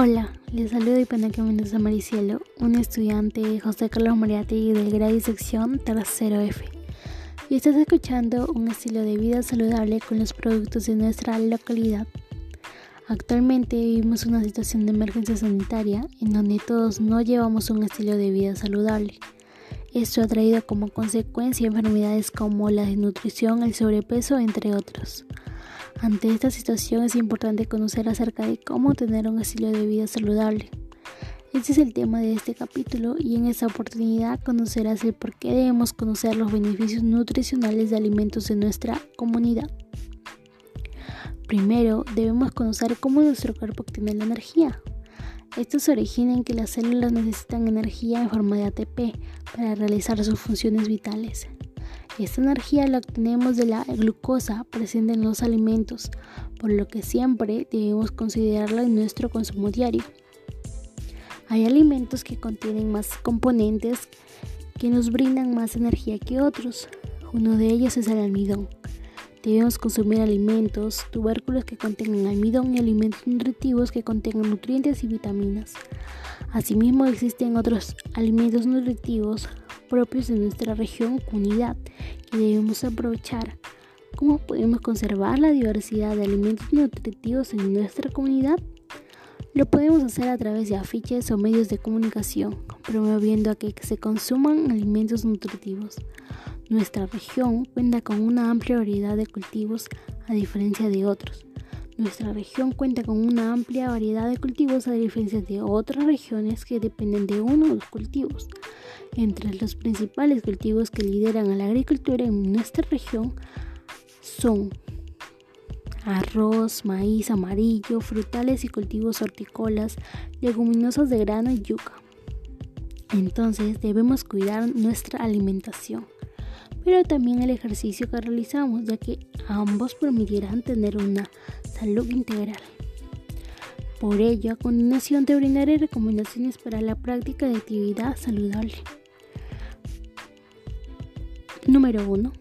Hola, les saludo Ipaneque Mendoza Maricielo, un estudiante José Carlos Mariati del grado y sección tercero F. Y estás escuchando un estilo de vida saludable con los productos de nuestra localidad. Actualmente vivimos una situación de emergencia sanitaria en donde todos no llevamos un estilo de vida saludable. Esto ha traído como consecuencia enfermedades como la desnutrición, el sobrepeso, entre otros. Ante esta situación es importante conocer acerca de cómo tener un estilo de vida saludable. Este es el tema de este capítulo y en esta oportunidad conocerás el por qué debemos conocer los beneficios nutricionales de alimentos en nuestra comunidad. Primero, debemos conocer cómo nuestro cuerpo obtiene la energía. Esto se origina en que las células necesitan energía en forma de ATP para realizar sus funciones vitales. Esta energía la obtenemos de la glucosa presente en los alimentos, por lo que siempre debemos considerarla en nuestro consumo diario. Hay alimentos que contienen más componentes que nos brindan más energía que otros. Uno de ellos es el almidón. Debemos consumir alimentos, tubérculos que contengan almidón y alimentos nutritivos que contengan nutrientes y vitaminas. Asimismo existen otros alimentos nutritivos propios de nuestra región comunidad que debemos aprovechar. ¿Cómo podemos conservar la diversidad de alimentos nutritivos en nuestra comunidad? Lo podemos hacer a través de afiches o medios de comunicación, promoviendo a que se consuman alimentos nutritivos. Nuestra región cuenta con una amplia variedad de cultivos a diferencia de otros. Nuestra región cuenta con una amplia variedad de cultivos a diferencia de otras regiones que dependen de uno de los cultivos. Entre los principales cultivos que lideran a la agricultura en nuestra región son arroz, maíz amarillo, frutales y cultivos hortícolas, leguminosas de grano y yuca. Entonces debemos cuidar nuestra alimentación, pero también el ejercicio que realizamos, ya que ambos permitirán tener una salud integral. Por ello, a continuación te brindaré recomendaciones para la práctica de actividad saludable. Número 1.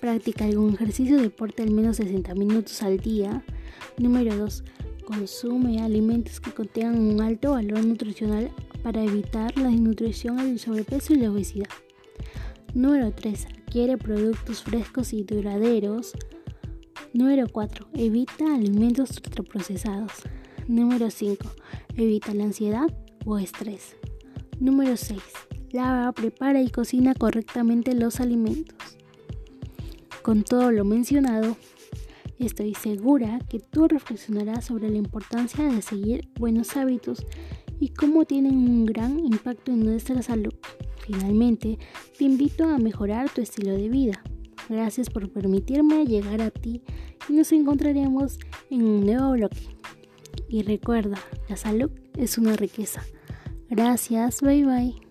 Practica algún ejercicio de deporte al menos 60 minutos al día. Número 2. Consume alimentos que contengan un alto valor nutricional para evitar la desnutrición, el sobrepeso y la obesidad. Número 3. Adquiere productos frescos y duraderos. Número 4. Evita alimentos ultraprocesados. Número 5. Evita la ansiedad o estrés. Número 6 lava, prepara y cocina correctamente los alimentos. Con todo lo mencionado, estoy segura que tú reflexionarás sobre la importancia de seguir buenos hábitos y cómo tienen un gran impacto en nuestra salud. Finalmente, te invito a mejorar tu estilo de vida. Gracias por permitirme llegar a ti y nos encontraremos en un nuevo bloque. Y recuerda, la salud es una riqueza. Gracias, bye bye.